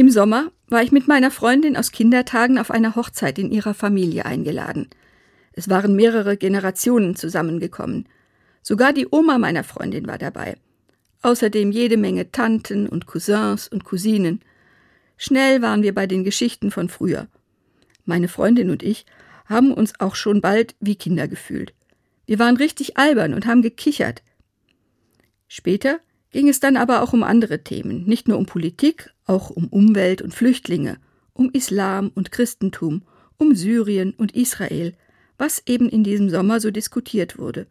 Im Sommer war ich mit meiner Freundin aus Kindertagen auf einer Hochzeit in ihrer Familie eingeladen. Es waren mehrere Generationen zusammengekommen. Sogar die Oma meiner Freundin war dabei. Außerdem jede Menge Tanten und Cousins und Cousinen. Schnell waren wir bei den Geschichten von früher. Meine Freundin und ich haben uns auch schon bald wie Kinder gefühlt. Wir waren richtig albern und haben gekichert. Später ging es dann aber auch um andere Themen, nicht nur um Politik, auch um Umwelt und Flüchtlinge, um Islam und Christentum, um Syrien und Israel, was eben in diesem Sommer so diskutiert wurde.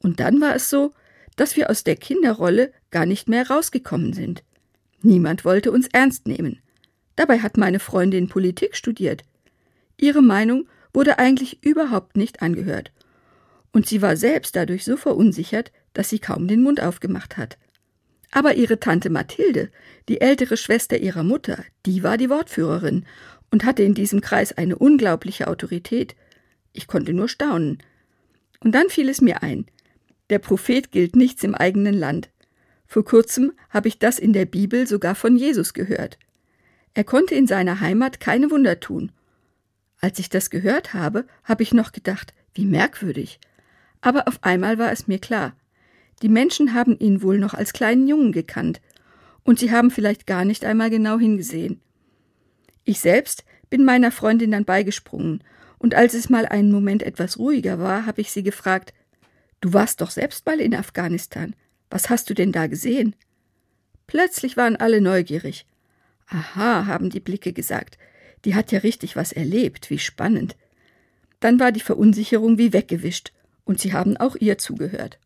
Und dann war es so, dass wir aus der Kinderrolle gar nicht mehr rausgekommen sind. Niemand wollte uns ernst nehmen. Dabei hat meine Freundin Politik studiert. Ihre Meinung wurde eigentlich überhaupt nicht angehört. Und sie war selbst dadurch so verunsichert, dass sie kaum den Mund aufgemacht hat. Aber ihre Tante Mathilde, die ältere Schwester ihrer Mutter, die war die Wortführerin und hatte in diesem Kreis eine unglaubliche Autorität. Ich konnte nur staunen. Und dann fiel es mir ein, der Prophet gilt nichts im eigenen Land. Vor kurzem habe ich das in der Bibel sogar von Jesus gehört. Er konnte in seiner Heimat keine Wunder tun. Als ich das gehört habe, habe ich noch gedacht, wie merkwürdig. Aber auf einmal war es mir klar. Die Menschen haben ihn wohl noch als kleinen Jungen gekannt, und sie haben vielleicht gar nicht einmal genau hingesehen. Ich selbst bin meiner Freundin dann beigesprungen, und als es mal einen Moment etwas ruhiger war, habe ich sie gefragt, Du warst doch selbst mal in Afghanistan. Was hast du denn da gesehen? Plötzlich waren alle neugierig. Aha, haben die Blicke gesagt. Die hat ja richtig was erlebt, wie spannend. Dann war die Verunsicherung wie weggewischt, und sie haben auch ihr zugehört.